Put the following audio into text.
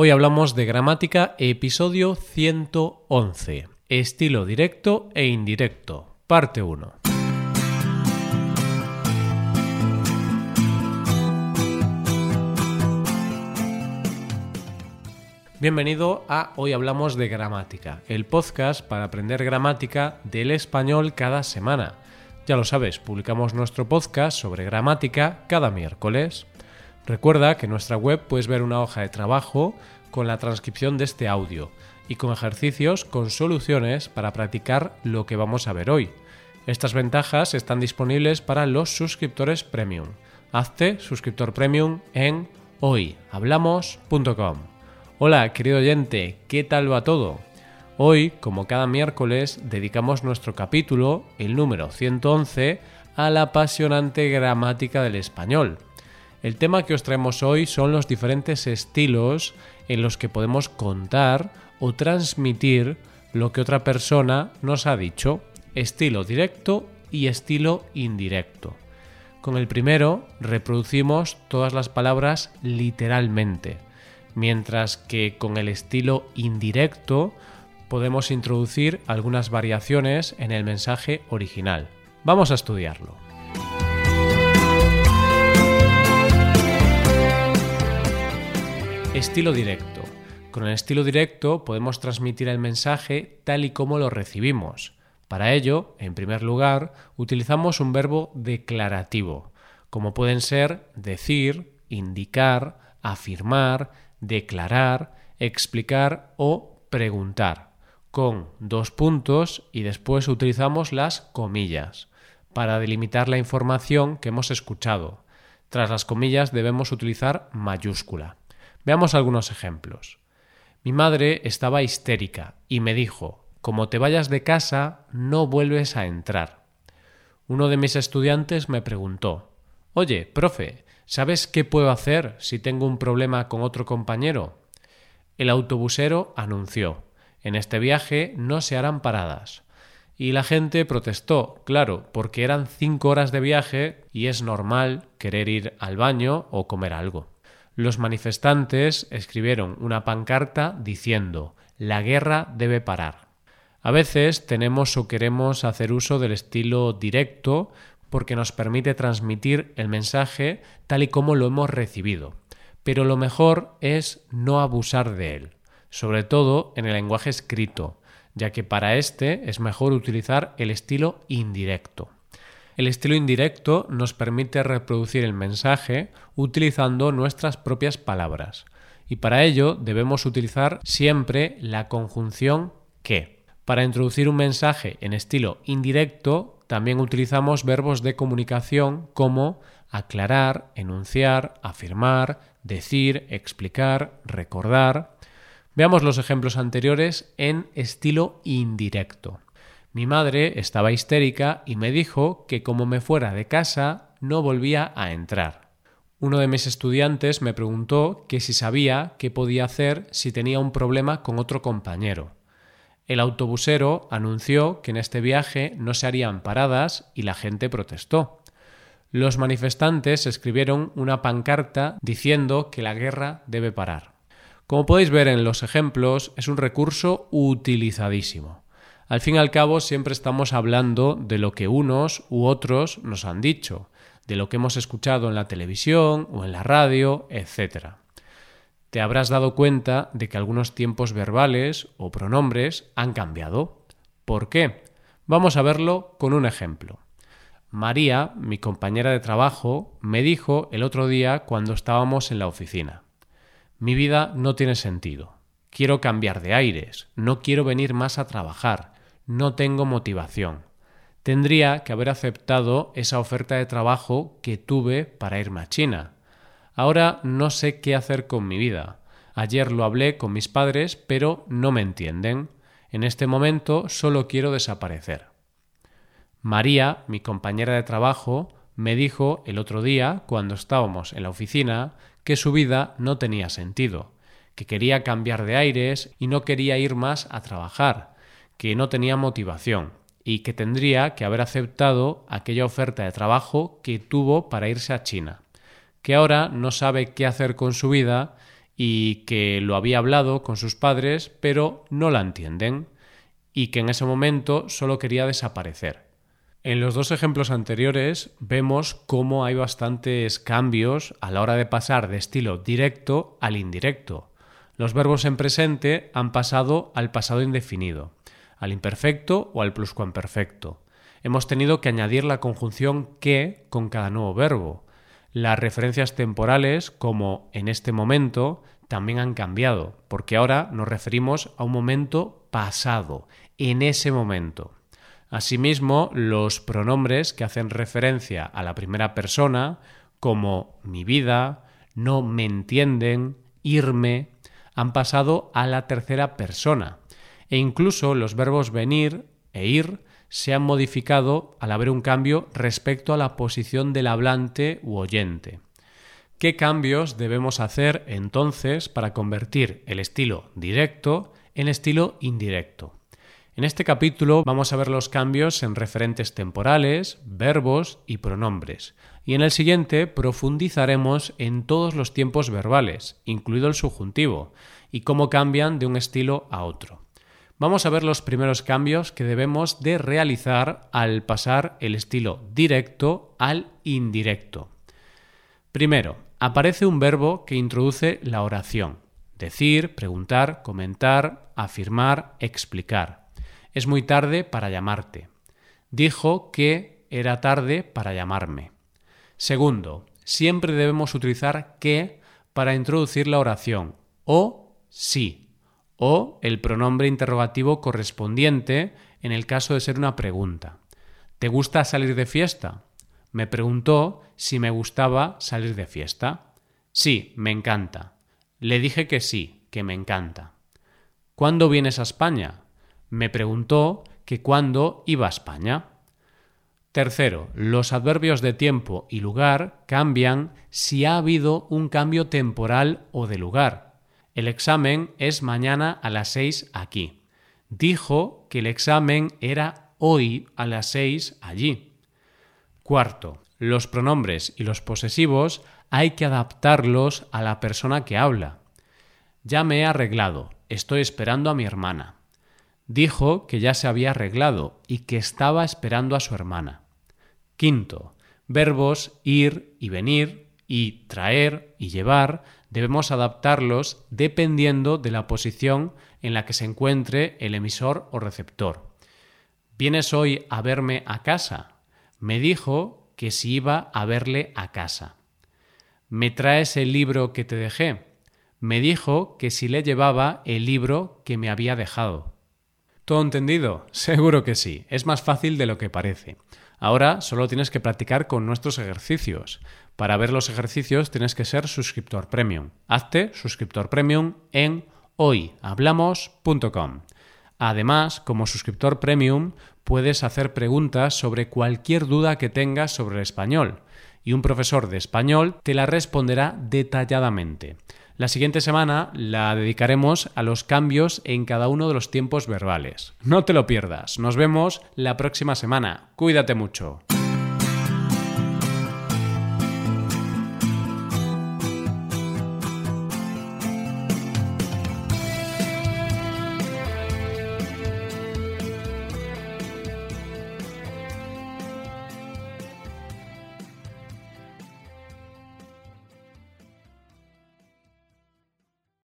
Hoy hablamos de gramática, episodio 111, estilo directo e indirecto, parte 1. Bienvenido a Hoy Hablamos de Gramática, el podcast para aprender gramática del español cada semana. Ya lo sabes, publicamos nuestro podcast sobre gramática cada miércoles. Recuerda que en nuestra web puedes ver una hoja de trabajo con la transcripción de este audio y con ejercicios con soluciones para practicar lo que vamos a ver hoy. Estas ventajas están disponibles para los suscriptores premium. Hazte suscriptor premium en hoyhablamos.com. Hola, querido oyente, ¿qué tal va todo? Hoy, como cada miércoles, dedicamos nuestro capítulo, el número 111, a la apasionante gramática del español. El tema que os traemos hoy son los diferentes estilos en los que podemos contar o transmitir lo que otra persona nos ha dicho, estilo directo y estilo indirecto. Con el primero reproducimos todas las palabras literalmente mientras que con el estilo indirecto podemos introducir algunas variaciones en el mensaje original. Vamos a estudiarlo. Estilo directo. Con el estilo directo podemos transmitir el mensaje tal y como lo recibimos. Para ello, en primer lugar, utilizamos un verbo declarativo, como pueden ser decir, indicar, afirmar, declarar, explicar o preguntar, con dos puntos y después utilizamos las comillas para delimitar la información que hemos escuchado. Tras las comillas debemos utilizar mayúscula. Veamos algunos ejemplos. Mi madre estaba histérica y me dijo, como te vayas de casa, no vuelves a entrar. Uno de mis estudiantes me preguntó, Oye, profe, ¿Sabes qué puedo hacer si tengo un problema con otro compañero? El autobusero anunció En este viaje no se harán paradas. Y la gente protestó, claro, porque eran cinco horas de viaje y es normal querer ir al baño o comer algo. Los manifestantes escribieron una pancarta diciendo La guerra debe parar. A veces tenemos o queremos hacer uso del estilo directo porque nos permite transmitir el mensaje tal y como lo hemos recibido. Pero lo mejor es no abusar de él, sobre todo en el lenguaje escrito, ya que para este es mejor utilizar el estilo indirecto. El estilo indirecto nos permite reproducir el mensaje utilizando nuestras propias palabras, y para ello debemos utilizar siempre la conjunción que. Para introducir un mensaje en estilo indirecto también utilizamos verbos de comunicación como aclarar, enunciar, afirmar, decir, explicar, recordar. Veamos los ejemplos anteriores en estilo indirecto. Mi madre estaba histérica y me dijo que como me fuera de casa no volvía a entrar. Uno de mis estudiantes me preguntó que si sabía qué podía hacer si tenía un problema con otro compañero. El autobusero anunció que en este viaje no se harían paradas y la gente protestó. Los manifestantes escribieron una pancarta diciendo que la guerra debe parar. Como podéis ver en los ejemplos, es un recurso utilizadísimo. Al fin y al cabo, siempre estamos hablando de lo que unos u otros nos han dicho, de lo que hemos escuchado en la televisión o en la radio, etc te habrás dado cuenta de que algunos tiempos verbales o pronombres han cambiado. ¿Por qué? Vamos a verlo con un ejemplo. María, mi compañera de trabajo, me dijo el otro día cuando estábamos en la oficina. Mi vida no tiene sentido. Quiero cambiar de aires, no quiero venir más a trabajar, no tengo motivación. Tendría que haber aceptado esa oferta de trabajo que tuve para irme a China Ahora no sé qué hacer con mi vida. Ayer lo hablé con mis padres, pero no me entienden. En este momento solo quiero desaparecer. María, mi compañera de trabajo, me dijo el otro día, cuando estábamos en la oficina, que su vida no tenía sentido, que quería cambiar de aires y no quería ir más a trabajar, que no tenía motivación y que tendría que haber aceptado aquella oferta de trabajo que tuvo para irse a China que ahora no sabe qué hacer con su vida y que lo había hablado con sus padres, pero no la entienden, y que en ese momento solo quería desaparecer. En los dos ejemplos anteriores vemos cómo hay bastantes cambios a la hora de pasar de estilo directo al indirecto. Los verbos en presente han pasado al pasado indefinido, al imperfecto o al pluscuamperfecto. Hemos tenido que añadir la conjunción que con cada nuevo verbo. Las referencias temporales, como en este momento, también han cambiado, porque ahora nos referimos a un momento pasado, en ese momento. Asimismo, los pronombres que hacen referencia a la primera persona, como mi vida, no me entienden, irme, han pasado a la tercera persona. E incluso los verbos venir e ir se han modificado al haber un cambio respecto a la posición del hablante u oyente. ¿Qué cambios debemos hacer entonces para convertir el estilo directo en estilo indirecto? En este capítulo vamos a ver los cambios en referentes temporales, verbos y pronombres. Y en el siguiente profundizaremos en todos los tiempos verbales, incluido el subjuntivo, y cómo cambian de un estilo a otro. Vamos a ver los primeros cambios que debemos de realizar al pasar el estilo directo al indirecto. Primero, aparece un verbo que introduce la oración. Decir, preguntar, comentar, afirmar, explicar. Es muy tarde para llamarte. Dijo que era tarde para llamarme. Segundo, siempre debemos utilizar que para introducir la oración o sí o el pronombre interrogativo correspondiente en el caso de ser una pregunta. ¿Te gusta salir de fiesta? Me preguntó si me gustaba salir de fiesta. Sí, me encanta. Le dije que sí, que me encanta. ¿Cuándo vienes a España? Me preguntó que cuándo iba a España. Tercero, los adverbios de tiempo y lugar cambian si ha habido un cambio temporal o de lugar. El examen es mañana a las seis aquí. Dijo que el examen era hoy a las seis allí. Cuarto, los pronombres y los posesivos hay que adaptarlos a la persona que habla. Ya me he arreglado, estoy esperando a mi hermana dijo que ya se había arreglado y que estaba esperando a su hermana. Quinto, verbos ir y venir y traer y llevar debemos adaptarlos dependiendo de la posición en la que se encuentre el emisor o receptor. ¿Vienes hoy a verme a casa? Me dijo que si iba a verle a casa. ¿Me traes el libro que te dejé? Me dijo que si le llevaba el libro que me había dejado. ¿Todo entendido? Seguro que sí. Es más fácil de lo que parece. Ahora solo tienes que practicar con nuestros ejercicios. Para ver los ejercicios tienes que ser suscriptor premium. Hazte suscriptor premium en hoyhablamos.com. Además, como suscriptor premium, puedes hacer preguntas sobre cualquier duda que tengas sobre el español y un profesor de español te la responderá detalladamente. La siguiente semana la dedicaremos a los cambios en cada uno de los tiempos verbales. No te lo pierdas. Nos vemos la próxima semana. Cuídate mucho.